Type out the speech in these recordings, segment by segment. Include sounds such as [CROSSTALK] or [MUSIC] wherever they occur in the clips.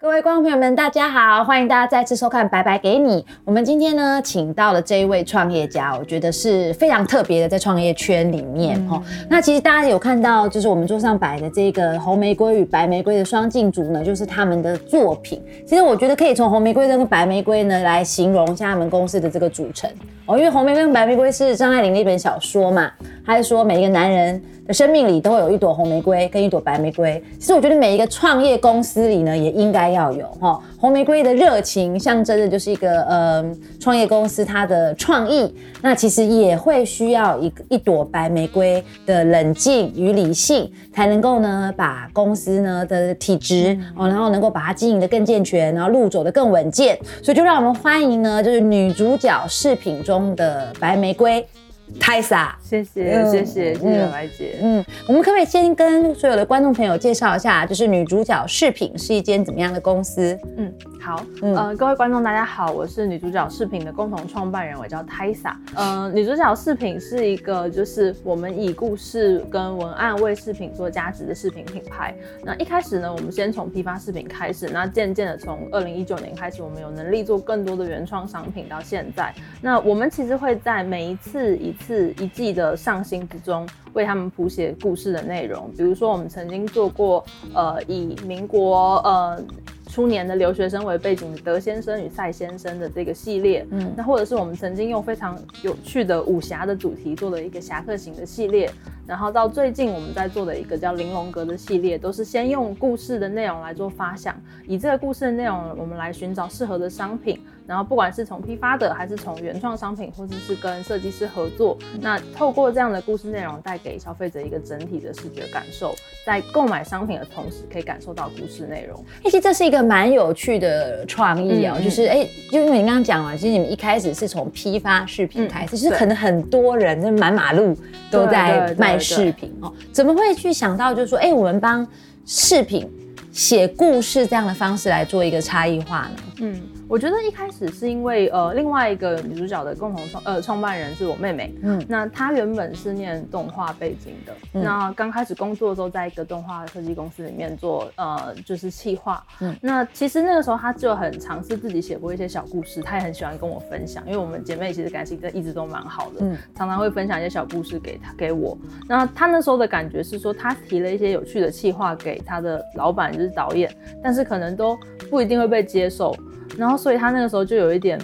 各位观众朋友们，大家好，欢迎大家再次收看《白白给你》。我们今天呢，请到了这一位创业家，我觉得是非常特别的，在创业圈里面哦。那其实大家有看到，就是我们桌上摆的这个红玫瑰与白玫瑰的双镜组呢，就是他们的作品。其实我觉得可以从红玫瑰跟白玫瑰呢来形容一下他们公司的这个组成哦，因为红玫瑰跟白玫瑰是张爱玲的一本小说嘛，还是说每一个男人的。生命里都会有一朵红玫瑰跟一朵白玫瑰。其实我觉得每一个创业公司里呢，也应该要有哈红玫瑰的热情，象征的就是一个呃创业公司它的创意。那其实也会需要一一朵白玫瑰的冷静与理性，才能够呢把公司呢的体质哦，然后能够把它经营的更健全，然后路走得更稳健。所以就让我们欢迎呢，就是女主角饰品中的白玫瑰。泰莎，谢谢谢谢谢谢白姐。嗯，我们可不可以先跟所有的观众朋友介绍一下，就是女主角饰品是一间怎么样的公司？嗯。好，呃，各位观众大家好，我是女主角饰品的共同创办人，我叫泰莎。呃，女主角饰品是一个就是我们以故事跟文案为饰品做价值的饰品品牌。那一开始呢，我们先从批发饰品开始，那渐渐的从二零一九年开始，我们有能力做更多的原创商品，到现在，那我们其实会在每一次一次一季的上新之中，为他们谱写故事的内容。比如说，我们曾经做过，呃，以民国，呃。初年的留学生为背景的德先生与赛先生的这个系列，嗯，那或者是我们曾经用非常有趣的武侠的主题做了一个侠客行的系列，然后到最近我们在做的一个叫玲珑阁的系列，都是先用故事的内容来做发想，以这个故事的内容我们来寻找适合的商品。然后不管是从批发的，还是从原创商品，或者是跟设计师合作，那透过这样的故事内容，带给消费者一个整体的视觉感受，在购买商品的同时，可以感受到故事内容。其实这是一个蛮有趣的创意哦，就是哎，就因为你刚刚讲了，其实你们一开始是从批发饰品开始，其实可能很多人就满马路都在卖饰品哦，怎么会去想到就是说，哎，我们帮饰品写故事这样的方式来做一个差异化呢？嗯。我觉得一开始是因为呃，另外一个女主角的共同创呃创办人是我妹妹，嗯，那她原本是念动画背景的，那刚开始工作的时候，在一个动画设计公司里面做呃就是企划，嗯，那其实那个时候她就很尝试自己写过一些小故事，她也很喜欢跟我分享，因为我们姐妹其实感情在一直都蛮好的，嗯，常常会分享一些小故事给她给我，那她那时候的感觉是说，她提了一些有趣的企划给她的老板就是导演，但是可能都不一定会被接受。然后，所以他那个时候就有一点，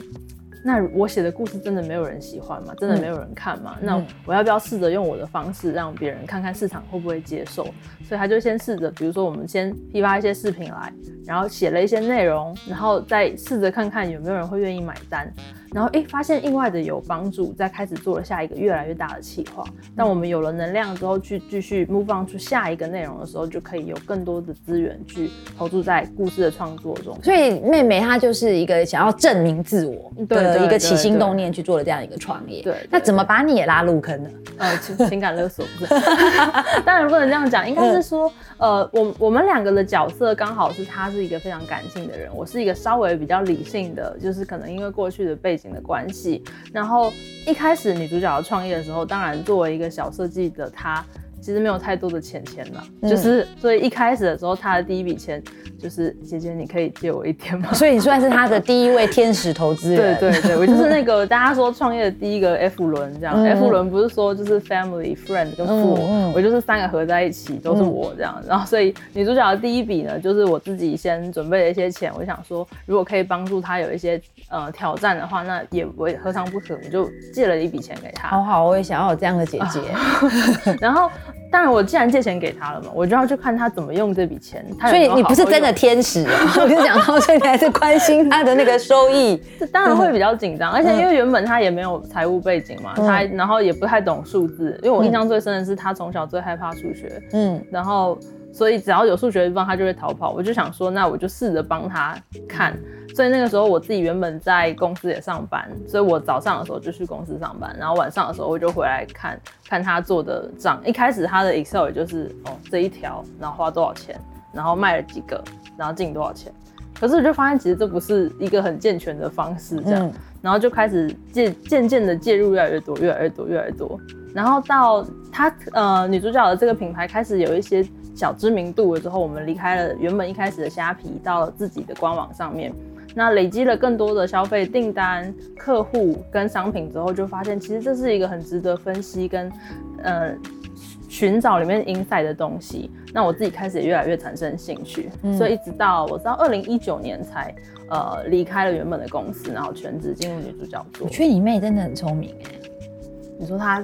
那我写的故事真的没有人喜欢吗？真的没有人看吗？那我要不要试着用我的方式让别人看看市场会不会接受？所以他就先试着，比如说我们先批发一些视频来，然后写了一些内容，然后再试着看看有没有人会愿意买单。然后哎，发现意外的有帮助，再开始做了下一个越来越大的企划。当我们有了能量之后，去继续 move on 出下一个内容的时候，就可以有更多的资源去投注在故事的创作中。所以妹妹她就是一个想要证明自我的一个起心动念去做了这样一个创业。对，那怎么把你也拉入坑呢？[LAUGHS] 呃，情感勒索不是？[LAUGHS] [LAUGHS] 当然不能这样讲，应该是说，呃，我我们两个的角色刚好是她是一个非常感性的人，我是一个稍微比较理性的，就是可能因为过去的背景。的关系，然后一开始女主角创业的时候，当然作为一个小设计的她。其实没有太多的钱钱了，就是所以一开始的时候，他的第一笔钱就是姐姐，你可以借我一点吗？[LAUGHS] 所以你算是他的第一位天使投资人。对对对，[LAUGHS] 我就是那个大家说创业的第一个 F 轮这样，F 轮不是说就是 family friend 跟父，我就是三个合在一起都是我这样。然后所以女主角的第一笔呢，就是我自己先准备了一些钱，我想说如果可以帮助她有一些呃挑战的话，那也我也何尝不可，我就借了一笔钱给她。好好，我也想要有这样的姐姐。[LAUGHS] 然后。当然，我既然借钱给他了嘛，我就要去看他怎么用这笔钱。所以你不是真的天使，啊 [LAUGHS] 我跟你讲，所以你还是关心他的那个收益。[LAUGHS] 这当然会比较紧张，而且因为原本他也没有财务背景嘛，他然后也不太懂数字。因为我印象最深的是他从小最害怕数学，嗯，然后所以只要有数学的地方，他就会逃跑。我就想说，那我就试着帮他看。所以那个时候我自己原本在公司也上班，所以我早上的时候就去公司上班，然后晚上的时候我就回来看看他做的账。一开始他的 Excel 也就是哦这一条，然后花多少钱，然后卖了几个，然后进多少钱。可是我就发现其实这不是一个很健全的方式，这样，然后就开始渐渐渐的介入越来越多，越来越多，越来越多。然后到他呃女主角的这个品牌开始有一些小知名度了之后，我们离开了原本一开始的虾皮，到了自己的官网上面。那累积了更多的消费订单、客户跟商品之后，就发现其实这是一个很值得分析跟呃寻找里面 inside 的东西。那我自己开始也越来越产生兴趣，所以一直到我知道二零一九年才呃离开了原本的公司，然后全职进入女主角做。我觉得你妹真的很聪明哎，你说她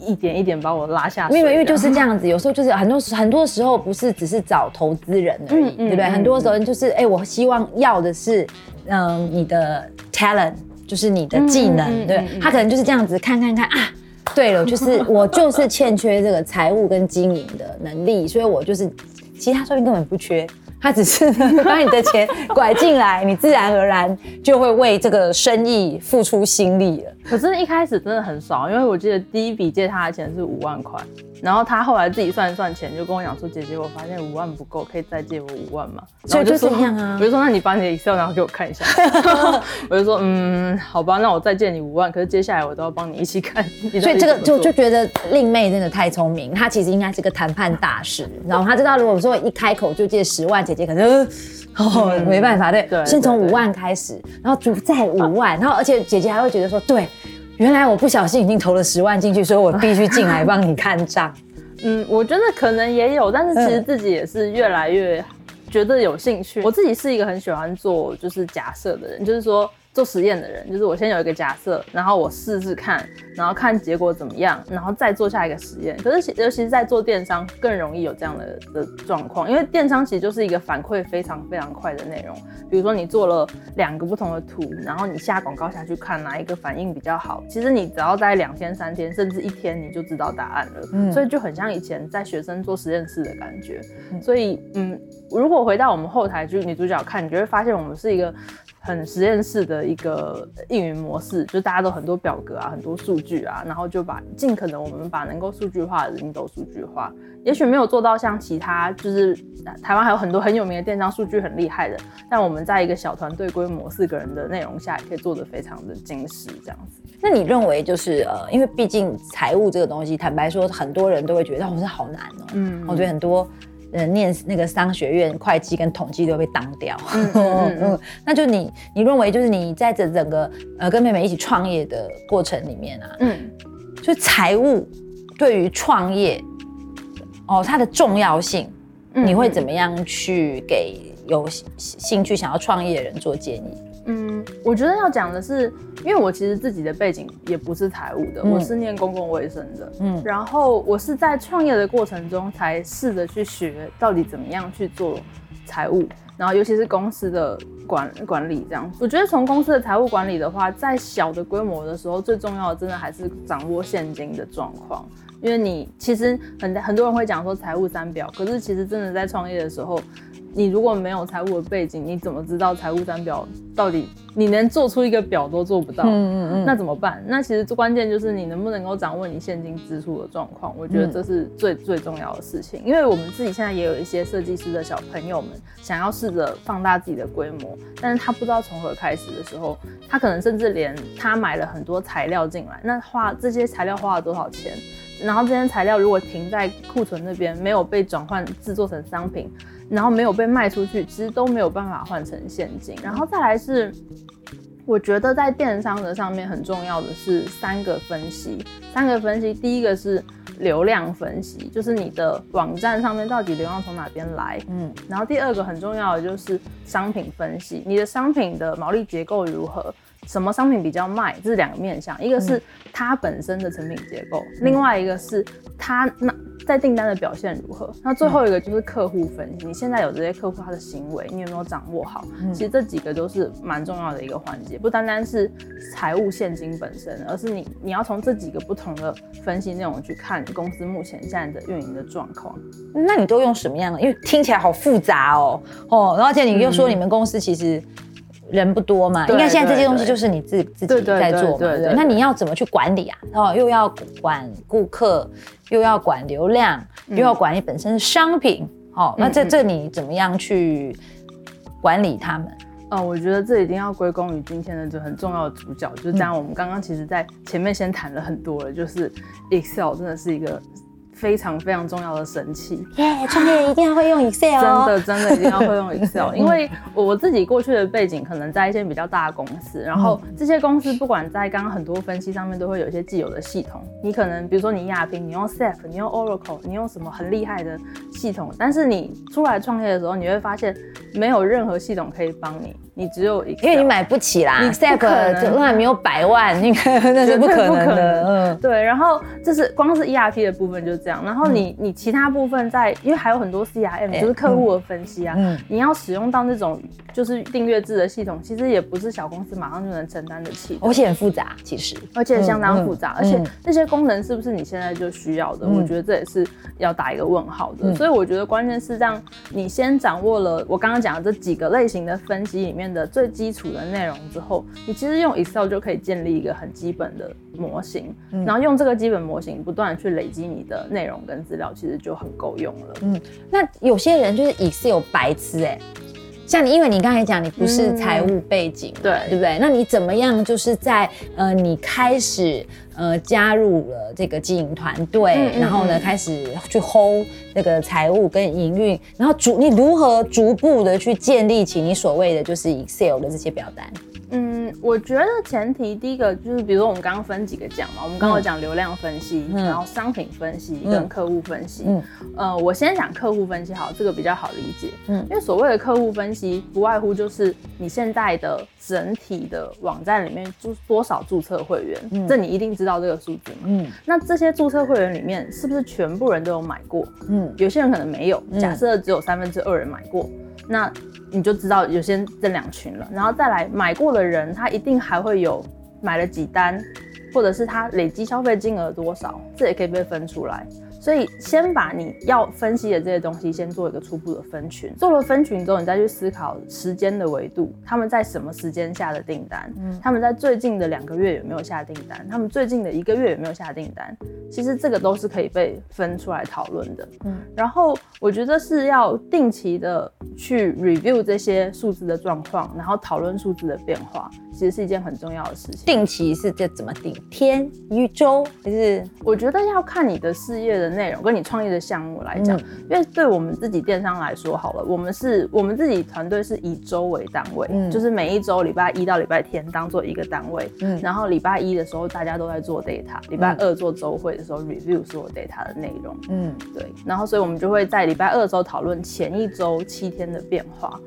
一点一点把我拉下，因为因为就是这样子，有时候就是很多很多时候不是只是找投资人而已，对不对？很多时候就是哎，我希望要的是嗯你的 talent，就是你的技能，对他可能就是这样子看看看啊，对了，就是 [LAUGHS] 我就是欠缺这个财务跟经营的能力，所以我就是其他说明根本不缺。他只是 [LAUGHS] 把你的钱拐进来，你自然而然就会为这个生意付出心力了。可是，一开始真的很少，因为我记得第一笔借他的钱是五万块。然后他后来自己算一算钱，就跟我讲说：“姐姐，我发现五万不够，可以再借我五万吗？”所以就这样啊。我就说：“那你把你的 Excel 拿给我看一下。[LAUGHS] ”我就说：“嗯，好吧，那我再借你五万。可是接下来我都要帮你一起看。”所以这个就就觉得令妹真的太聪明，她其实应该是个谈判大师。然后她知道，如果说一开口就借十万，姐姐可能哦没办法，对，先从五万开始，然后主债五万，然后而且姐姐还会觉得说：“对。”原来我不小心已经投了十万进去，所以我必须进来帮你看账。[LAUGHS] 嗯，我觉得可能也有，但是其实自己也是越来越觉得有兴趣。我自己是一个很喜欢做就是假设的人，就是说。做实验的人，就是我先有一个假设，然后我试试看，然后看结果怎么样，然后再做下一个实验。可是尤其是在做电商，更容易有这样的的状况，因为电商其实就是一个反馈非常非常快的内容。比如说你做了两个不同的图，然后你下广告下去看哪一个反应比较好，其实你只要在两天、三天，甚至一天，你就知道答案了。嗯，所以就很像以前在学生做实验室的感觉。所以，嗯，如果回到我们后台去女主角看，你就会发现我们是一个。很实验室的一个运营模式，就大家都很多表格啊，很多数据啊，然后就把尽可能我们把能够数据化的人都数据化。也许没有做到像其他，就是台湾还有很多很有名的电商数据很厉害的，但我们在一个小团队规模四个人的内容下，也可以做得非常的精实这样子。那你认为就是呃，因为毕竟财务这个东西，坦白说，很多人都会觉得哦，这好难哦。嗯，我觉得很多。呃，念那个商学院会计跟统计都被当掉。嗯，[LAUGHS] 那就你你认为就是你在这整个呃跟妹妹一起创业的过程里面啊，嗯，就财务对于创业哦它的重要性，你会怎么样去给有兴趣想要创业的人做建议？嗯，我觉得要讲的是，因为我其实自己的背景也不是财务的，我是念公共卫生的。嗯，然后我是在创业的过程中才试着去学到底怎么样去做财务，然后尤其是公司的管管理这样。我觉得从公司的财务管理的话，在小的规模的时候，最重要的真的还是掌握现金的状况，因为你其实很很多人会讲说财务三表，可是其实真的在创业的时候。你如果没有财务的背景，你怎么知道财务三表到底？你连做出一个表都做不到，嗯嗯嗯，那怎么办？那其实最关键就是你能不能够掌握你现金支出的状况。我觉得这是最最重要的事情。因为我们自己现在也有一些设计师的小朋友们，想要试着放大自己的规模，但是他不知道从何开始的时候，他可能甚至连他买了很多材料进来，那花这些材料花了多少钱？然后这些材料如果停在库存那边，没有被转换制作成商品。然后没有被卖出去，其实都没有办法换成现金。然后再来是，我觉得在电商的上面很重要的是三个分析。三个分析，第一个是流量分析，就是你的网站上面到底流量从哪边来。嗯。然后第二个很重要的就是商品分析，你的商品的毛利结构如何？什么商品比较卖？这是两个面向，一个是它本身的成品结构，另外一个是它那。在订单的表现如何？那最后一个就是客户分析，你现在有这些客户他的行为，你有没有掌握好？其实这几个都是蛮重要的一个环节，不单单是财务现金本身，而是你你要从这几个不同的分析内容去看公司目前现在的运营的状况。那你都用什么样的？因为听起来好复杂哦哦，而且你又说你们公司其实。人不多嘛，应该现在这些东西就是你自自己在做嘛，对对？那你要怎么去管理啊？哦又要管顾客，又要管流量，又要管你本身的商品，哦，那这这你怎么样去管理他们？哦，我觉得这一定要归功于今天的这很重要的主角，就是当然我们刚刚其实在前面先谈了很多了，就是 Excel 真的是一个。非常非常重要的神器。耶，创业一定要会用 Excel，真的真的一定要会用 [LAUGHS] Excel，因为我自己过去的背景可能在一些比较大的公司，然后这些公司不管在刚刚很多分析上面都会有一些既有的系统，你可能比如说你亚平，你用 SAP，你用 Oracle，你用什么很厉害的系统，但是你出来创业的时候，你会发现没有任何系统可以帮你。你只有一，因为你买不起啦，你 SAP 就那没有百万，那个 [LAUGHS] 那是不可能的。嗯，对。然后这是光是 ERP 的部分就是这样，然后你你其他部分在，因为还有很多 CRM，就是客户的分析啊，你要使用到那种就是订阅制的系统，其实也不是小公司马上就能承担得起，而且很复杂，其实，而且相当复杂，而且那些功能是不是你现在就需要的？我觉得这也是要打一个问号的。所以我觉得关键是让你先掌握了我刚刚讲的这几个类型的分析里面的最基础。的内容之后，你其实用 Excel 就可以建立一个很基本的模型，然后用这个基本模型不断去累积你的内容跟资料，其实就很够用了。嗯，那有些人就是 Excel 白痴哎。像你，因为你刚才讲你不是财务背景，对对不对？那你怎么样？就是在呃，你开始呃加入了这个经营团队，然后呢开始去 hold 那个财务跟营运，然后逐你如何逐步的去建立起你所谓的就是 Excel 的这些表单？嗯，我觉得前提第一个就是，比如说我们刚刚分几个讲嘛，我们刚刚讲流量分析，然后商品分析跟客户分析。嗯，呃，我先讲客户分析好，这个比较好理解。嗯，因为所谓的客户分析，不外乎就是你现在的整体的网站里面注多少注册会员，这你一定知道这个数字嘛。嗯，那这些注册会员里面，是不是全部人都有买过？嗯，有些人可能没有，假设只有三分之二人买过。那你就知道有些这两群了，然后再来买过的人，他一定还会有买了几单，或者是他累积消费金额多少，这也可以被分出来。所以先把你要分析的这些东西先做一个初步的分群，做了分群之后，你再去思考时间的维度，他们在什么时间下的订单，嗯，他们在最近的两个月有没有下订单，他们最近的一个月有没有下订单，其实这个都是可以被分出来讨论的，嗯，然后我觉得是要定期的去 review 这些数字的状况，然后讨论数字的变化。其实是一件很重要的事情。定期是这怎么定？天、一周还是？我觉得要看你的事业的内容跟你创业的项目来讲。因为对我们自己电商来说，好了，我们是我们自己团队是以周为单位，就是每一周礼拜一到礼拜天当做一个单位。嗯。然后礼拜一的时候大家都在做 data，礼拜二做周会的时候 review 所有 data 的内容。嗯，对。然后所以我们就会在礼拜二的时候讨论前一周七天的变化。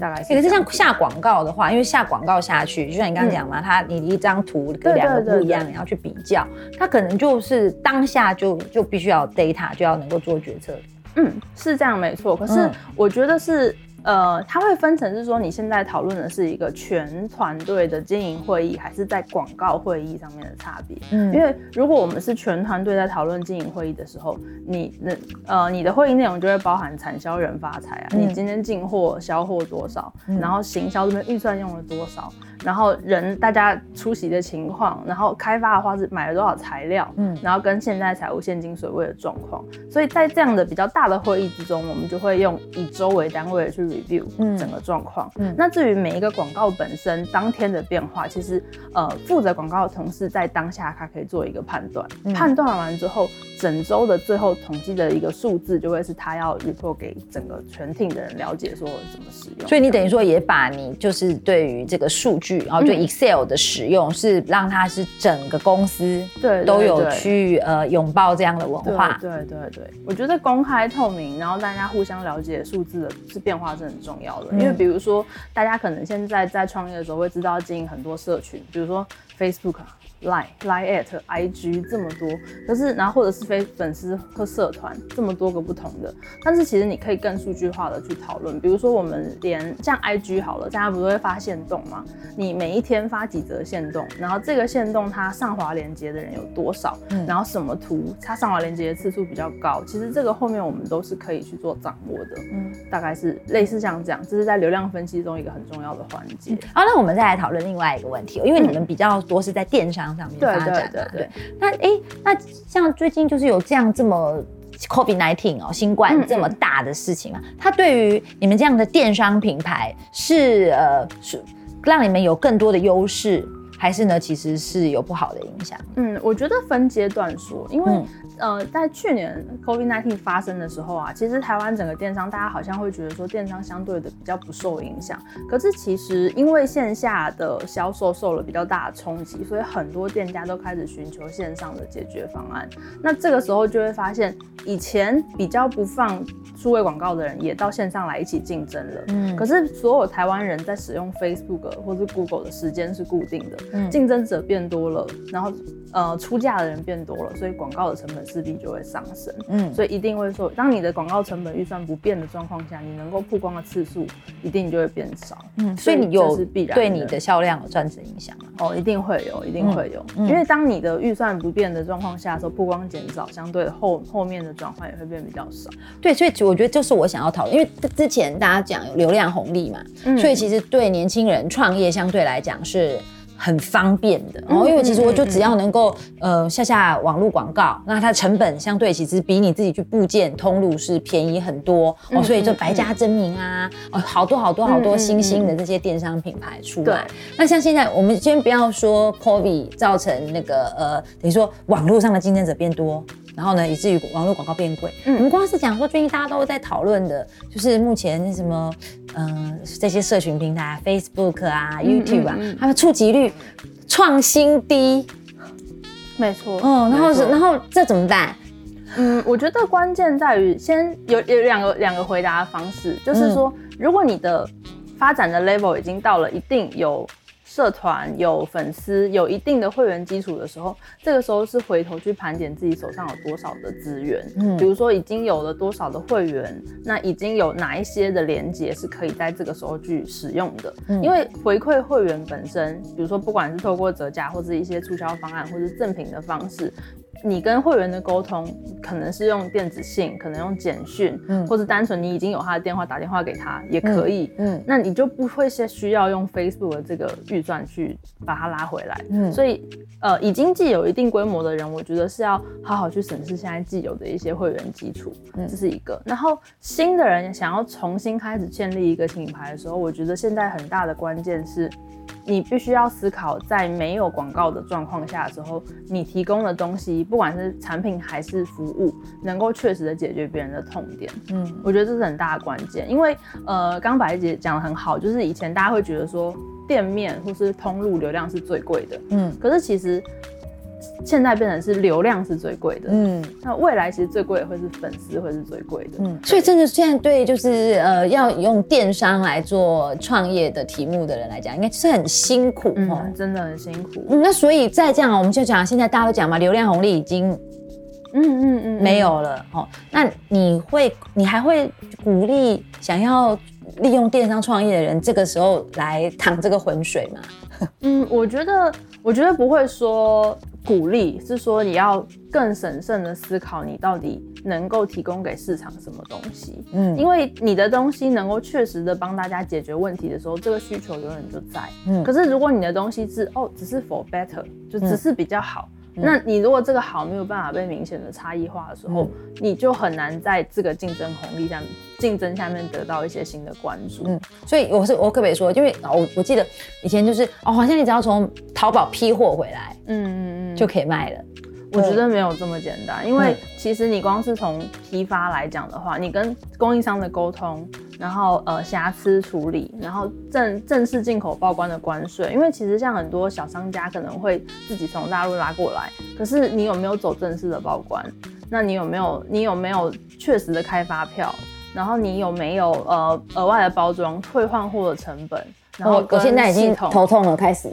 大概是，可是像下广告的话，因为下广告下去，就像你刚刚讲嘛，它你一张图跟两个不一样，你要去比较，它可能就是当下就就必须要 data 就要能够做决策。嗯，是这样没错。可是我觉得是。呃，它会分成是说，你现在讨论的是一个全团队的经营会议，还是在广告会议上面的差别？嗯，因为如果我们是全团队在讨论经营会议的时候，你那呃，你的会议内容就会包含产销人发财啊，你今天进货销货多少，然后行销这边预算用了多少。然后人大家出席的情况，然后开发的话是买了多少材料，嗯，然后跟现在财务现金水位的状况，所以在这样的比较大的会议之中，我们就会用以周为单位去 review 整个状况。嗯，那至于每一个广告本身当天的变化，其实呃负责广告的同事在当下他可以做一个判断，判断完之后，整周的最后统计的一个数字就会是他要 report 给整个全 team 的人了解说怎么使用。所以你等于说也把你就是对于这个数据。然后就 Excel 的使用是让它是整个公司对都有去呃拥抱这样的文化，对对对，我觉得公开透明，然后大家互相了解数字的是变化是很重要的，因为比如说大家可能现在在创业的时候会知道经营很多社群，比如说 Facebook。Line Line at IG 这么多，可是然后或者是非粉丝和社团这么多个不同的，但是其实你可以更数据化的去讨论，比如说我们连像 IG 好了，大家不是会发现动吗？你每一天发几则线动，然后这个线动它上滑连接的人有多少，嗯然后什么图它上滑连接的次数比较高，其实这个后面我们都是可以去做掌握的，嗯，大概是类似像这样，这是在流量分析中一个很重要的环节。好，那我们再来讨论另外一个问题，因为你们比较多是在电商。上面发展啊对，那哎，那像最近就是有这样这么 COVID nineteen 哦，新冠这么大的事情啊，它对于你们这样的电商品牌是呃是让你们有更多的优势，还是呢，其实是有不好的影响？嗯，我觉得分阶段说，因为呃，在去年 COVID-19 发生的时候啊，其实台湾整个电商大家好像会觉得说电商相对的比较不受影响，可是其实因为线下的销售受了比较大的冲击，所以很多店家都开始寻求线上的解决方案。那这个时候就会发现，以前比较不放数位广告的人，也到线上来一起竞争了。嗯，可是所有台湾人在使用 Facebook 或是 Google 的时间是固定的，嗯，竞争者变多了，然后呃出价的人变多了，所以广告的成本势必就会上升。嗯，所以一定会说，当你的广告成本预算不变的状况下，你能够曝光的次数一定就会变少。嗯，所以你有对你的销量有产生影响吗？哦，一定会有，一定会有，因为当你的预算不变的状况下，说曝光减少，相对后后面的转换也会变比较少。对，所以我觉得就是我想要讨论，因为之前大家讲流量红利嘛，所以其实对年轻人创业相对来讲是。很方便的。哦，因为其实我就只要能够呃下下网络广告，那它成本相对其实比你自己去部件通路是便宜很多。哦，所以就百家争鸣啊，哦好多好多好多新兴的这些电商品牌出来。那像现在我们先不要说 COVID 造成那个呃等于说网络上的竞争者变多。然后呢，以至于网络广告变贵。嗯，我们光是讲说最近大家都在讨论的，就是目前什么，嗯，这些社群平台，Facebook 啊、YouTube 啊，他们触及率创新低。没错。嗯，然后是，然后这怎么办？嗯，我觉得关键在于先有有两个两个回答方式，就是说，如果你的发展的 level 已经到了一定有。社团有粉丝，有一定的会员基础的时候，这个时候是回头去盘点自己手上有多少的资源，嗯，比如说已经有了多少的会员，那已经有哪一些的连接是可以在这个时候去使用的，因为回馈会员本身，比如说不管是透过折价或者一些促销方案，或者赠品的方式。你跟会员的沟通可能是用电子信，可能用简讯，嗯，或者单纯你已经有他的电话，打电话给他也可以，嗯，那你就不会是需要用 Facebook 的这个预算去把它拉回来，嗯，所以呃，已经既有一定规模的人，我觉得是要好好去审视现在既有的一些会员基础，这是一个。然后新的人想要重新开始建立一个品牌的时候，我觉得现在很大的关键是。你必须要思考，在没有广告的状况下的时候，你提供的东西，不管是产品还是服务，能够确实的解决别人的痛点。嗯，我觉得这是很大的关键。因为呃，刚白姐讲的很好，就是以前大家会觉得说，店面或是通路流量是最贵的。嗯，可是其实。现在变成是流量是最贵的，嗯，那未来其实最贵的会是粉丝会是最贵的，嗯，所以真的现在对就是呃要用电商来做创业的题目的人来讲，应该是很辛苦哦，真的很辛苦。嗯那所以再这样，我们就讲现在大家都讲嘛，流量红利已经，嗯嗯嗯，没有了哦。那你会你还会鼓励想要利用电商创业的人，这个时候来淌这个浑水吗？[LAUGHS] 嗯，我觉得我觉得不会说。鼓励是说你要更审慎的思考，你到底能够提供给市场什么东西。嗯，因为你的东西能够确实的帮大家解决问题的时候，这个需求永远就在。嗯，可是如果你的东西是哦，只是 for better，就只是比较好。那你如果这个好没有办法被明显的差异化的时候，你就很难在这个竞争红利下面竞争下面得到一些新的关注。嗯，所以我是我可不可以说，因为我我记得以前就是哦，好像你只要从淘宝批货回来，嗯嗯嗯，就可以卖了。我觉得没有这么简单，因为其实你光是从批发来讲的话，你跟供应商的沟通，然后呃瑕疵处理，然后正正式进口报关的关税，因为其实像很多小商家可能会自己从大陆拉过来，可是你有没有走正式的报关？那你有没有你有没有确实的开发票？然后你有没有呃额外的包装退换货的成本？然后我现在已经头痛了，开始。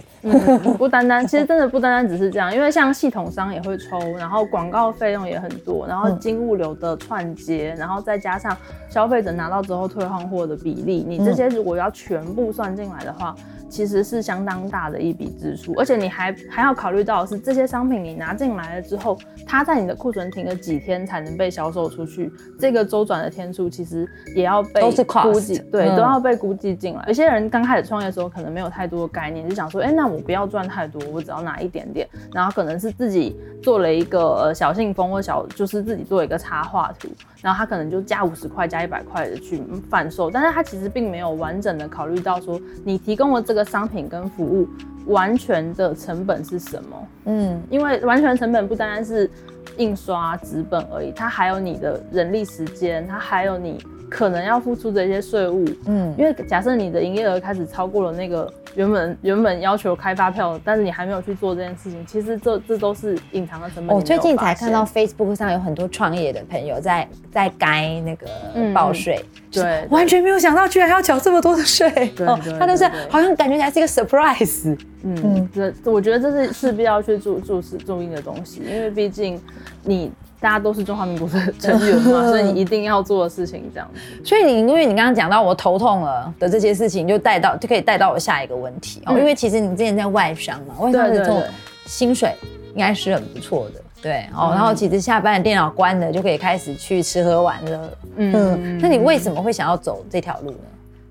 不单单，其实真的不单单只是这样，因为像系统商也会抽，然后广告费用也很多，然后金物流的串接，然后再加上消费者拿到之后退换货的比例，你这些如果要全部算进来的话。其实是相当大的一笔支出，而且你还还要考虑到是这些商品你拿进来了之后，它在你的库存停了几天才能被销售出去，这个周转的天数其实也要被估计，对，都要被估计进来。有些人刚开始创业的时候可能没有太多的概念，就想说，哎，那我不要赚太多，我只要拿一点点，然后可能是自己做了一个呃小信封或小，就是自己做一个插画图，然后他可能就加五十块加一百块的去贩售，但是他其实并没有完整的考虑到说，你提供的这个。商品跟服务完全的成本是什么？嗯，因为完全成本不单单是印刷纸本而已，它还有你的人力时间，它还有你。可能要付出的一些税务，嗯，因为假设你的营业额开始超过了那个原本原本要求开发票，但是你还没有去做这件事情，其实这这都是隐藏的成本。我最近才看到 Facebook 上有很多创业的朋友在在该那个报税，对，完全没有想到居然要缴这么多的税，[LAUGHS] 哦，他都是好像感觉还是一个 surprise，嗯，这我觉得这是势必要去注注视注意的东西，因为毕竟你。大家都是中华民国的成员嘛，[LAUGHS] 所以你一定要做的事情这样子。所以你因为你刚刚讲到我头痛了的这些事情，就带到就可以带到我下一个问题哦。因为其实你之前在外商嘛，外商的这种薪水应该是很不错的，对哦。然后其实下班电脑关了就可以开始去吃喝玩乐。嗯，那你为什么会想要走这条路呢？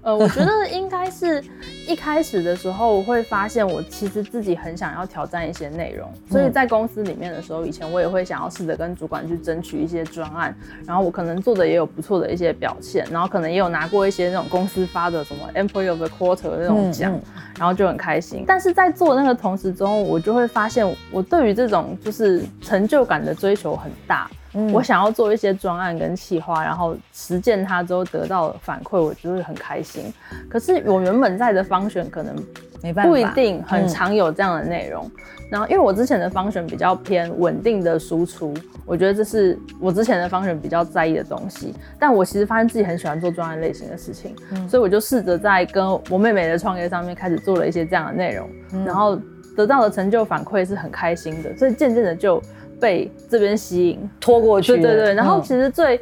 呃，我觉得应该是一开始的时候我会发现，我其实自己很想要挑战一些内容，所以在公司里面的时候，以前我也会想要试着跟主管去争取一些专案，然后我可能做的也有不错的一些表现，然后可能也有拿过一些那种公司发的什么 Employee of the Quarter 那种奖，然后就很开心。但是在做那个同时中，我就会发现，我对于这种就是成就感的追求很大。我想要做一些专案跟企划，然后实践它之后得到反馈，我就会很开心。可是我原本在的方选可能没办法，不一定很常有这样的内容。然后因为我之前的方选比较偏稳定的输出，我觉得这是我之前的方选比较在意的东西。但我其实发现自己很喜欢做专案类型的事情，所以我就试着在跟我妹妹的创业上面开始做了一些这样的内容，然后得到的成就反馈是很开心的，所以渐渐的就。被这边吸引拖过去，对对对。然后其实最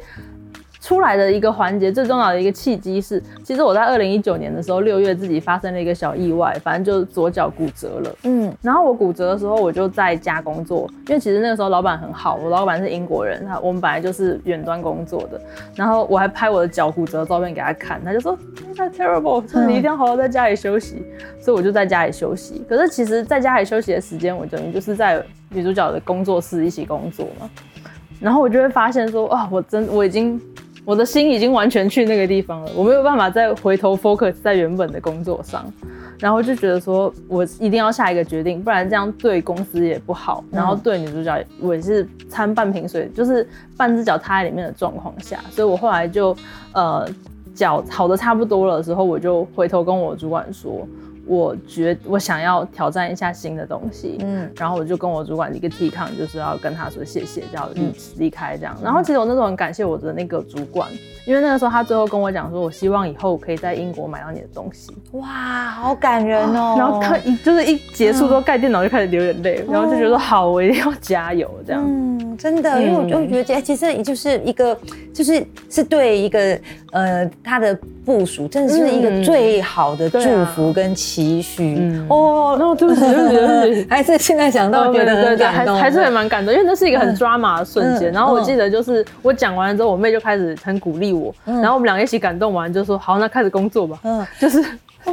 出来的一个环节，最重要的一个契机是，其实我在二零一九年的时候六月自己发生了一个小意外，反正就是左脚骨折了。嗯，然后我骨折的时候，我就在家工作，因为其实那个时候老板很好，我老板是英国人，他我们本来就是远端工作的。然后我还拍我的脚骨折的照片给他看，他就说太 terrible，就是你一定要好好在家里休息。所以我就在家里休息。可是其实在家里休息的时间，我等于就是在。女主角的工作室一起工作嘛，然后我就会发现说，哇，我真我已经我的心已经完全去那个地方了，我没有办法再回头 focus 在原本的工作上，然后就觉得说我一定要下一个决定，不然这样对公司也不好，然后对女主角我也是掺半瓶水，就是半只脚踏在里面的状况下，所以我后来就呃脚好的差不多了的时候，我就回头跟我主管说。我觉我想要挑战一下新的东西，嗯，然后我就跟我主管一个 T 抗，就是要跟他说谢谢，要离离开这样。然后其实我那时候很感谢我的那个主管，因为那个时候他最后跟我讲说，我希望以后可以在英国买到你的东西。哇，好感人哦！[LAUGHS] 然后他一就是一结束之后盖电脑就开始流眼泪，然后就觉得好，我一定要加油这样。嗯，真的，因为我就觉得其实也就是一个，就是是对一个呃他的。部署真的是一个最好的祝福跟期许哦。那对不起，对不起，[LAUGHS] 对不起，还是现在想到觉得很感动，还是蛮感动，因为那是一个很抓马的瞬间。然后我记得就是我讲完了之后，我妹就开始很鼓励我，然后我们两个一起感动完，就说好，那开始工作吧。嗯，就是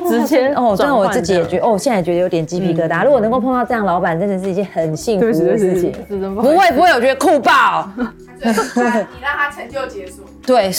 直接哦，真的我自己也觉得哦，现在觉得有点鸡皮疙瘩。如果能够碰到这样老板，真的是一件很幸福的事情。不会不会，我觉得酷爆。你让他成就结束。[LAUGHS] 对。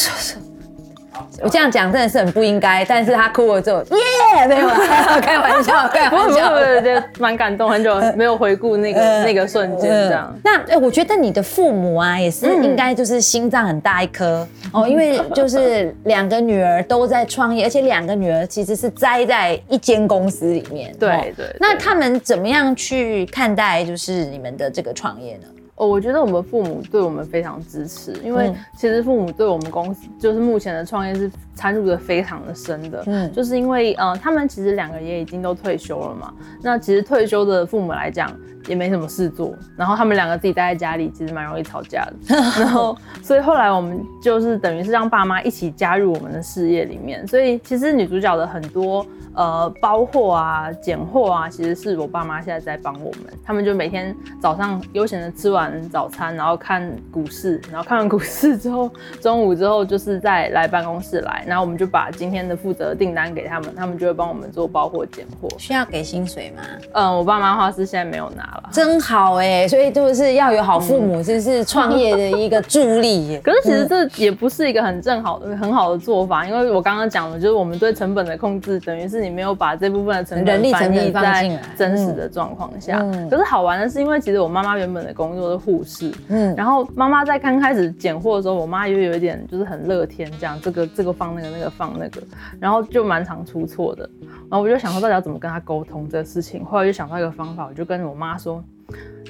我这样讲真的是很不应该，但是他哭了之后，耶，没有 [LAUGHS] 开玩笑，开玩笑，对对对，蛮感动，很久 [LAUGHS] 没有回顾那个那个瞬间这样。那哎，我觉得你的父母啊，也是应该就是心脏很大一颗哦，因为就是两个女儿都在创业，而且两个女儿其实是栽在一间公司里面。对对。那他们怎么样去看待就是你们的这个创业呢？哦，我觉得我们父母对我们非常支持，因为其实父母对我们公司就是目前的创业是参入的非常的深的，嗯，就是因为呃，他们其实两个也已经都退休了嘛，那其实退休的父母来讲也没什么事做，然后他们两个自己待在家里，其实蛮容易吵架的，[LAUGHS] 然后所以后来我们就是等于是让爸妈一起加入我们的事业里面，所以其实女主角的很多。呃，包货啊，拣货啊，其实是我爸妈现在在帮我们。他们就每天早上悠闲的吃完早餐，然后看股市，然后看完股市之后，中午之后就是再来办公室来，然后我们就把今天的负责订单给他们，他们就会帮我们做包货拣货。需要给薪水吗？嗯，我爸妈话是现在没有拿，了。真好哎，所以就是要有好父母，这是创业的一个助力。[LAUGHS] 可是其实这也不是一个很正好的、很好的做法，因为我刚刚讲了，就是我们对成本的控制，等于是你没有把这部分的成本翻译在真实的状况下。可是好玩的是，因为其实我妈妈原本的工作是护士，嗯，然后妈妈在刚开始拣货的时候，我妈又有一点就是很乐天，这样这个这个放那个那个放那个，然后就蛮常出错的。然后我就想说，到底要怎么跟她沟通这个事情？后来就想到一个方法，我就跟我妈说。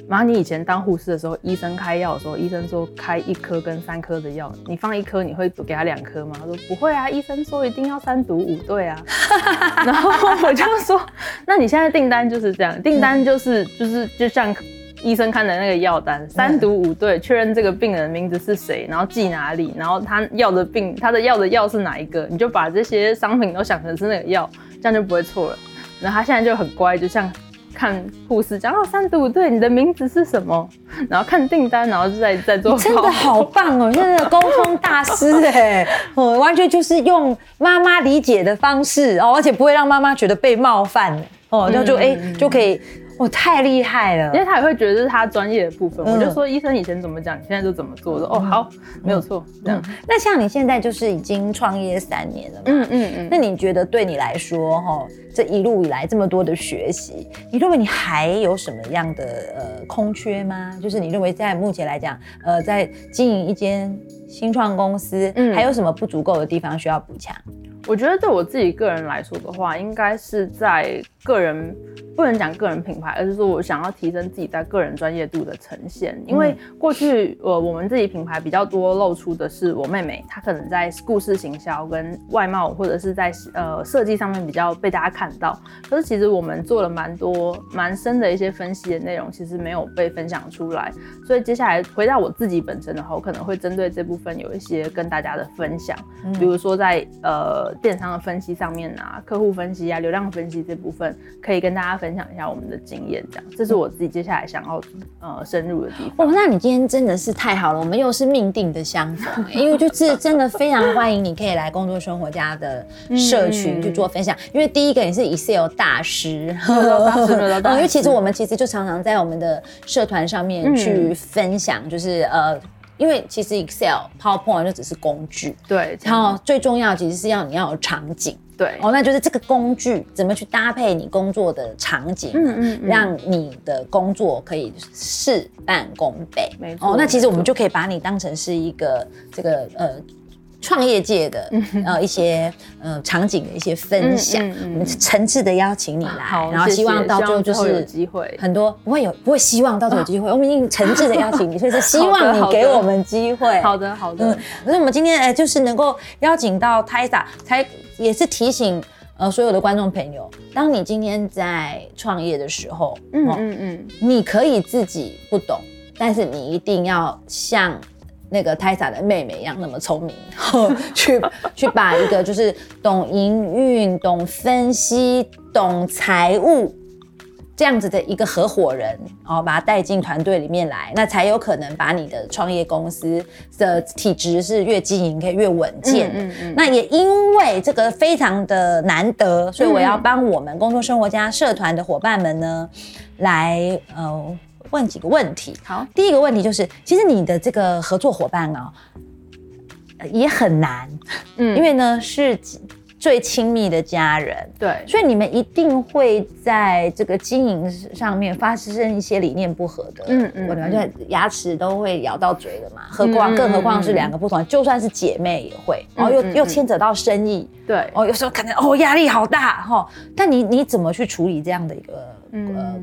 妈，你以前当护士的时候，医生开药的时候，医生说开一颗跟三颗的药，你放一颗，你会给他两颗吗？他说不会啊，医生说一定要三毒五对啊。[LAUGHS] 然后我就说，那你现在订单就是这样，订单就是就是就像医生看的那个药单，三毒五对，确认这个病人名字是谁，然后寄哪里，然后他要的病，他的要的药是哪一个，你就把这些商品都想成是那个药，这样就不会错了。然后他现在就很乖，就像。看护士讲哦三十五对，你的名字是什么？然后看订单，然后就在在做。真的好棒哦，现在沟通大师哎，我 [LAUGHS] 完全就是用妈妈理解的方式哦，而且不会让妈妈觉得被冒犯哦，那就哎就可以。我太厉害了，因为他也会觉得这是他专业的部分。我就说医生以前怎么讲，你现在就怎么做。说哦好，没有错。这样。那像你现在就是已经创业三年了嘛？嗯嗯嗯。那你觉得对你来说，哈，这一路以来这么多的学习，你认为你还有什么样的呃空缺吗？就是你认为在目前来讲，呃，在经营一间新创公司，嗯，还有什么不足够的地方需要补强？我觉得对我自己个人来说的话，应该是在个人。不能讲个人品牌，而是说我想要提升自己在个人专业度的呈现。因为过去呃我们自己品牌比较多露出的是我妹妹，她可能在故事行销跟外貌或者是在呃设计上面比较被大家看到。可是其实我们做了蛮多蛮深的一些分析的内容，其实没有被分享出来。所以接下来回到我自己本身的话，我可能会针对这部分有一些跟大家的分享，比如说在呃电商的分析上面啊，客户分析啊，流量分析这部分可以跟大家。分享一下我们的经验，这样，这是我自己接下来想要呃深入的地方。哦，那你今天真的是太好了，我们又是命定的相逢，因为就是真的非常欢迎你可以来工作生活家的社群去做分享。因为第一个你是 Excel 大师，[LAUGHS] 因为其实我们其实就常常在我们的社团上面去分享，就是呃，因为其实 Excel、PowerPoint 就只是工具，对，然后最重要其实是要你要有场景。对哦，那就是这个工具怎么去搭配你工作的场景，嗯嗯，让你的工作可以事半功倍。没错，哦，那其实我们就可以把你当成是一个这个呃创业界的呃一些呃场景的一些分享，我们诚挚的邀请你来，然后希望到最后就是机会。很多不会有不会希望到最后有机会，[LAUGHS] 我们已经诚挚的邀请你，所以是希望你给我们机会。好的好的，那我们今天哎就是能够邀请到泰萨才。也是提醒呃所有的观众朋友，当你今天在创业的时候，嗯嗯嗯，你可以自己不懂，但是你一定要像那个泰莎的妹妹一样那么聪明，[LAUGHS] 去去把一个就是懂营运、懂分析、懂财务。这样子的一个合伙人然后，把他带进团队里面来，那才有可能把你的创业公司的体质是越经营可以越稳健。嗯嗯。那也因为这个非常的难得，所以我要帮我们工作生活家社团的伙伴们呢，来呃问几个问题。好，第一个问题就是，其实你的这个合作伙伴哦，也很难，嗯，因为呢是。最亲密的家人，对，所以你们一定会在这个经营上面发生一些理念不合的，嗯嗯，我了解牙齿都会咬到嘴的嘛，何况更何况是两个不同，就算是姐妹也会，然后又又牵扯到生意，对，哦，有时候可能哦压力好大哈，但你你怎么去处理这样的一个呃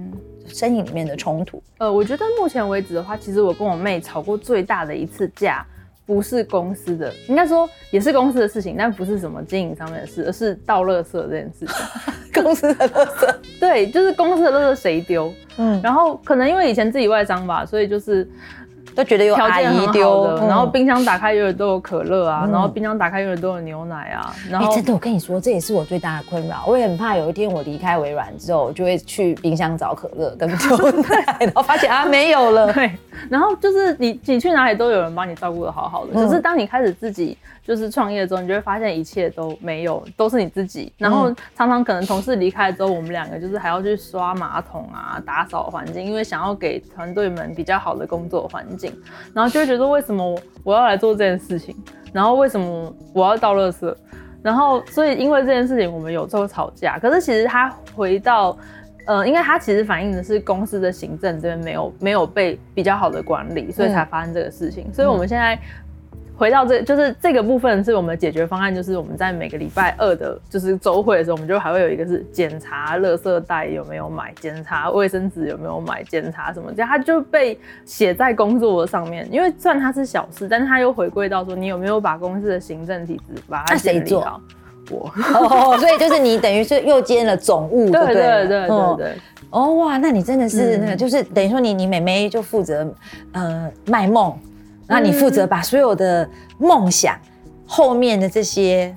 生意里面的冲突？呃，我觉得目前为止的话，其实我跟我妹吵过最大的一次架。不是公司的，应该说也是公司的事情，但不是什么经营上面的事，而是倒垃圾这件事情。[LAUGHS] 公司的垃圾，对，就是公司的垃圾谁丢？嗯，然后可能因为以前自己外商吧，所以就是。都觉得有阿姨丢，然后冰箱打开永远都有可乐啊，然后冰箱打开永远都有牛奶啊。然后真的，我跟你说，这也是我最大的困扰。我也很怕有一天我离开微软之后，就会去冰箱找可乐跟牛奶，然后发现啊没有了。[LAUGHS] 对，然后就是你你去哪里都有人帮你照顾的好好的，可是当你开始自己。就是创业之后，你就会发现一切都没有，都是你自己。然后常常可能同事离开之后，我们两个就是还要去刷马桶啊，打扫环境，因为想要给团队们比较好的工作环境。然后就会觉得为什么我要来做这件事情？然后为什么我要到乐色？然后所以因为这件事情，我们有时候吵架。可是其实他回到。呃，因为它其实反映的是公司的行政这边没有没有被比较好的管理，所以才发生这个事情。所以我们现在回到这，就是这个部分是我们的解决方案，就是我们在每个礼拜二的，就是周会的时候，我们就还会有一个是检查垃圾袋有没有买，检查卫生纸有没有买，检查什么，这样它就被写在工作上面。因为虽然它是小事，但是它又回归到说你有没有把公司的行政体制把它建立好。哦，所以就是你等于是又兼了总务，对对对对对。哦哇，那你真的是那个，就是等于说你你妹妹就负责呃卖梦，那你负责把所有的梦想后面的这些。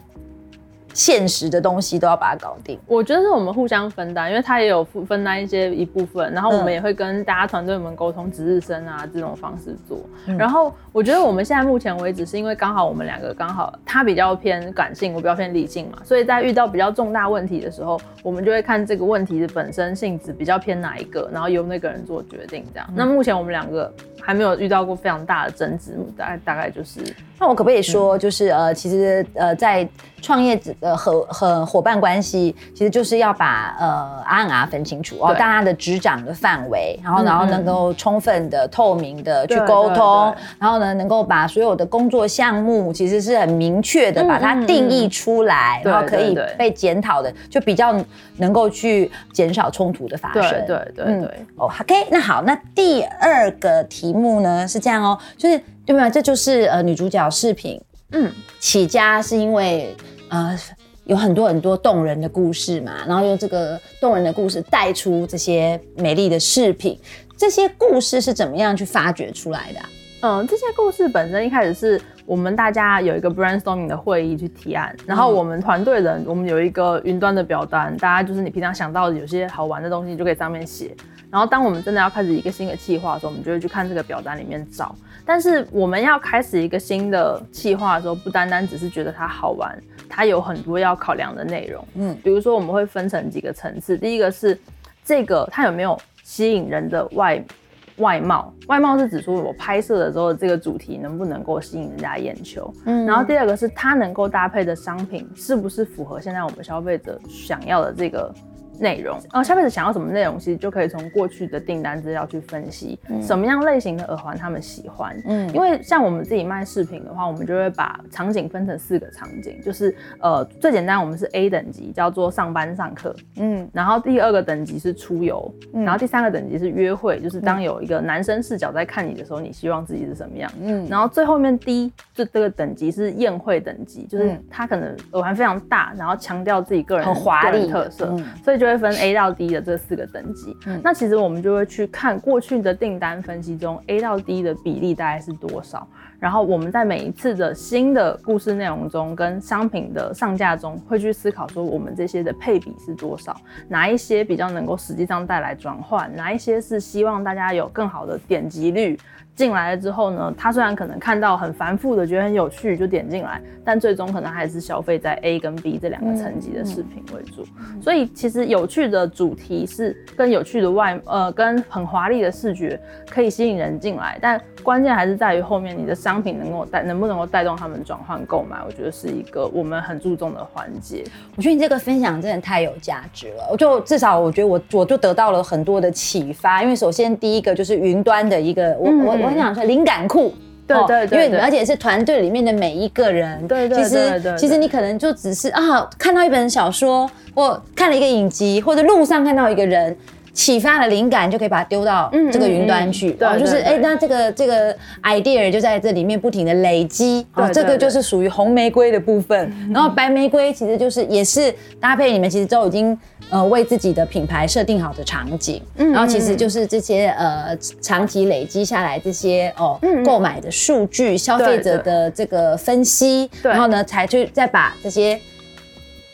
现实的东西都要把它搞定。我觉得是我们互相分担，因为他也有分分担一些一部分，然后我们也会跟大家团队们沟通值日生啊这种方式做。然后我觉得我们现在目前为止是因为刚好我们两个刚好他比较偏感性，我比较偏理性嘛，所以在遇到比较重大问题的时候，我们就会看这个问题的本身性质比较偏哪一个，然后由那个人做决定这样。那目前我们两个还没有遇到过非常大的争执，大概大概就是。那我可不可以说，就是呃，其实呃在创业者。呃，和和伙伴关系其实就是要把呃 R N R 分清楚哦，大家的执掌的范围，然后然后能够充分的、透明的去沟通，然后呢，能够把所有的工作项目其实是很明确的把它定义出来，然后可以被检讨的，就比较能够去减少冲突的发生。对对对对。哦，OK，那好，那第二个题目呢是这样哦，就是对吧？这就是呃女主角视频，嗯，起家是因为。呃，有很多很多动人的故事嘛，然后用这个动人的故事带出这些美丽的饰品。这些故事是怎么样去发掘出来的？嗯，这些故事本身一开始是我们大家有一个 brainstorming 的会议去提案，然后我们团队人我们有一个云端的表单，大家就是你平常想到的有些好玩的东西就可以上面写。然后当我们真的要开始一个新的计划的时候，我们就会去看这个表单里面找。但是我们要开始一个新的计划的时候，不单单只是觉得它好玩。它有很多要考量的内容，嗯，比如说我们会分成几个层次，第一个是这个它有没有吸引人的外外貌，外貌是指说我拍摄的时候这个主题能不能够吸引人家眼球，嗯，然后第二个是它能够搭配的商品是不是符合现在我们消费者想要的这个。内容，然后消费者想要什么内容，其实就可以从过去的订单资料去分析什么样类型的耳环他们喜欢。嗯，因为像我们自己卖饰品的话，我们就会把场景分成四个场景，就是呃最简单，我们是 A 等级，叫做上班上课。嗯，然后第二个等级是出游，然后第三个等级是约会，就是当有一个男生视角在看你的时候，你希望自己是什么样。嗯，然后最后面 D 就这个等级是宴会等级，就是他可能耳环非常大，然后强调自己个人很华丽。特色，所以就会分 A 到 D 的这四个等级，那其实我们就会去看过去的订单分析中 A 到 D 的比例大概是多少，然后我们在每一次的新的故事内容中跟商品的上架中，会去思考说我们这些的配比是多少，哪一些比较能够实际上带来转换，哪一些是希望大家有更好的点击率。进来了之后呢，他虽然可能看到很繁复的，觉得很有趣，就点进来，但最终可能还是消费在 A 跟 B 这两个层级的视频为主。所以其实有趣的主题是跟有趣的外呃跟很华丽的视觉可以吸引人进来，但关键还是在于后面你的商品能够带能不能够带动他们转换购买，我觉得是一个我们很注重的环节。我觉得你这个分享真的太有价值了，我就至少我觉得我我就得到了很多的启发，因为首先第一个就是云端的一个我我。我很想说灵感库，对对对，因为而且是团队里面的每一个人，对对，其实其实你可能就只是啊，看到一本小说，或看了一个影集，或者路上看到一个人。启发了灵感，就可以把它丢到这个云端去，对，就是哎，那这个这个 idea 就在这里面不停的累积，哦，这个就是属于红玫瑰的部分，然后白玫瑰其实就是也是搭配你们其实都已经呃为自己的品牌设定好的场景，然后其实就是这些呃长期累积下来这些哦购买的数据、消费者的这个分析，然后呢才去再把这些。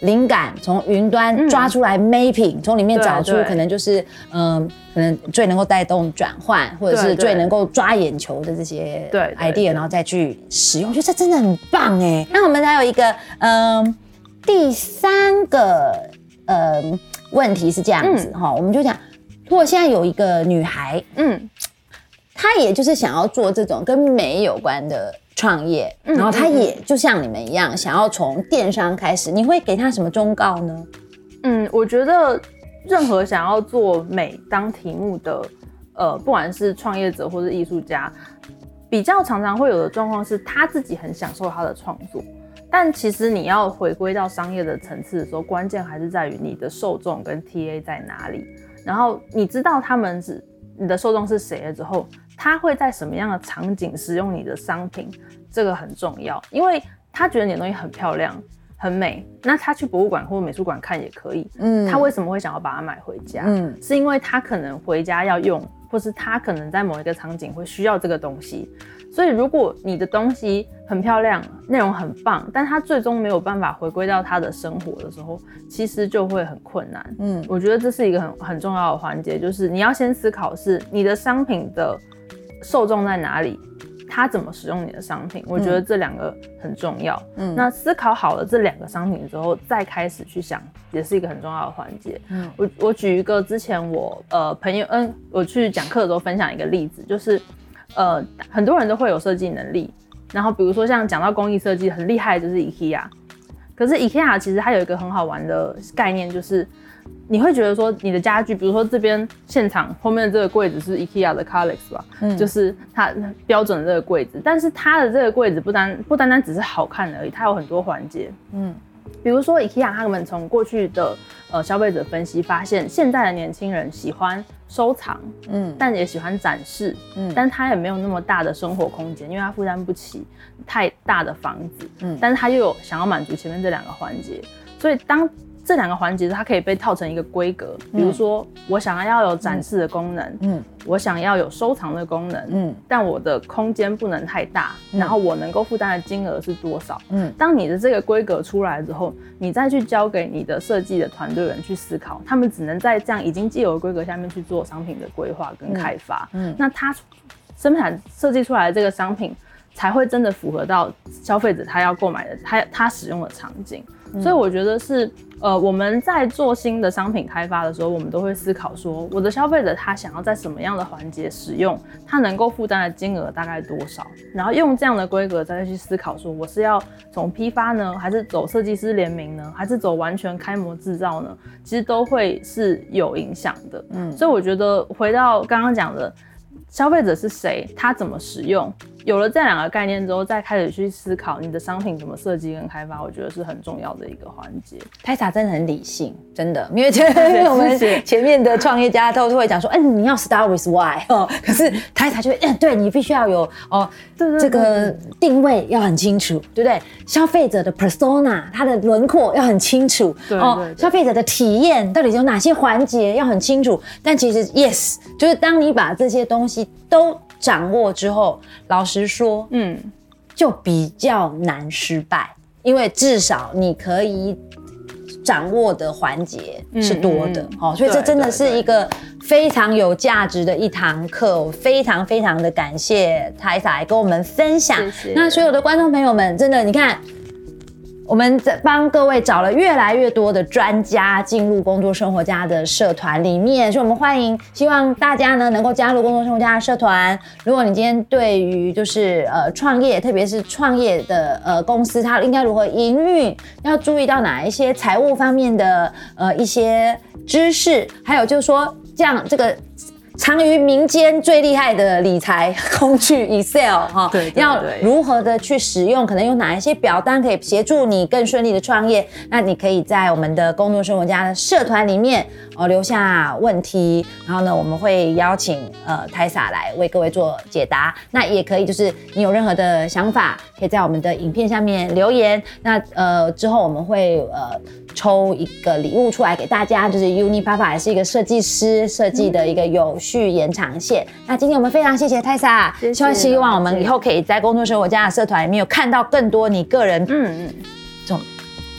灵感从云端抓出来 mapping，从里面找出可能就是嗯、可能最能够带动转换，或者是最能够抓眼球的这些 idea，对。然后再去使用，我觉得这真的很棒哎。那我们还有一个嗯、第三个呃问题是这样子哈、我们就讲，如果现在有一个女孩，嗯，她也就是想要做这种跟美有关的创业，然后他也就像你们一样，想要从电商开始，你会给他什么忠告呢？嗯，我觉得任何想要做美当题目的，呃，不管是创业者或是艺术家，比较常常会有的状况是，他自己很享受他的创作，但其实你要回归到商业的层次的时候，关键还是在于你的受众跟 TA 在哪里，然后你知道他们是你的受众是谁了之后，他会在什么样的场景使用你的商品，这个很重要，因为他觉得你的东西很漂亮。很美，那他去博物馆或美术馆看也可以。嗯他为什么会想要把它买回家？嗯是因为他可能回家要用，或是他可能在某一个场景会需要这个东西。所以，如果你的东西很漂亮，内容很棒，但他最终没有办法回归到他的生活的时候，其实就会很困难。嗯我觉得这是一个很很重要的环节，就是你要先思考是你的商品的受众在哪里，他怎么使用你的商品。我觉得这两个很重要。嗯那思考好了这两个商品之后，再开始去想，也是一个很重要的环节。嗯我我举一个之前我呃朋友嗯我去讲课的时候分享一个例子，就是呃很多人都会有设计能力，然后比如说像讲到工艺设计很厉害就是 IKEA，可是 IKEA 其实它有一个很好玩的概念，就是你会觉得说你的家具，比如说这边现场后面的这个柜子是 IKEA 的 Kallax 吧，嗯。就是它标准的这个柜子，但是它的这个柜子不单不单单只是好看而已，它有很多环节，嗯。比如说 IKEA 他们从过去的呃消费者分析发现，现在的年轻人喜欢收藏，嗯。但也喜欢展示，嗯。但他也没有那么大的生活空间，因为他负担不起太大的房子，嗯。但是他又有想要满足前面这两个环节，所以当这两个环节它可以被套成一个规格，比如说我想要有展示的功能，嗯我想要有收藏的功能，嗯。但我的空间不能太大，然后我能够负担的金额是多少？嗯。当你的这个规格出来之后，你再去交给你的设计的团队人去思考，他们只能在这样已经既有的规格下面去做商品的规划跟开发。嗯那他生产设计出来的这个商品，才会真的符合到消费者他要购买的他他使用的场景。所以我觉得是，呃，我们在做新的商品开发的时候，我们都会思考说，我的消费者他想要在什么样的环节使用，他能够负担的金额大概多少，然后用这样的规格再去思考说，我是要从批发呢，还是走设计师联名呢，还是走完全开模制造呢？其实都会是有影响的。嗯所以我觉得回到刚刚讲的，消费者是谁，他怎么使用，有了这两个概念之后，再开始去思考你的商品怎么设计跟开发，我觉得是很重要的一个环节。泰莎真的很理性，真的，因为因为我们前面的创业家都会讲说，嗯，你要 start with why 哦，可是泰莎就会，嗯，对你必须要有哦，这个定位要很清楚，对不对？消费者的 persona，它的轮廓要很清楚，哦消费者的体验到底有哪些环节要很清楚。但其实 yes，就是当你把这些东西都掌握之后，老实说，嗯，就比较难失败，因为至少你可以掌握的环节是多的，嗯嗯哦，所以这真的是一个非常有价值的一堂课，我非常非常的感谢台嫂来跟我们分享。谢谢那所有的观众朋友们，真的你看。我们在帮各位找了越来越多的专家进入工作生活家的社团里面，所以我们欢迎，希望大家呢能够加入工作生活家的社团。如果你今天对于就是呃创业，特别是创业的呃公司，它应该如何营运，要注意到哪一些财务方面的呃一些知识，还有就是说这样这个。藏于民间最厉害的理财工具 Excel 哈，对对要如何的去使用，可能有哪一些表单可以协助你更顺利的创业？那你可以在我们的工作生活家的社团里面哦留下问题，然后呢，我们会邀请呃泰莎来为各位做解答。那也可以就是你有任何的想法，可以在我们的影片下面留言。那呃之后我们会呃抽一个礼物出来给大家，就是 Uni Papa 也是一个设计师设计的一个有序延长线。那今天我们非常谢谢泰莎，希望希望我们以后可以在工作生活家的社团里面有看到更多你个人嗯嗯，这种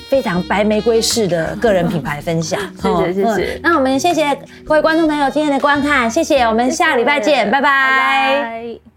非常白玫瑰式的个人品牌分享。[LAUGHS] 谢谢谢谢。那我们谢谢各位观众朋友今天的观看，谢谢，我们下礼拜见，拜拜。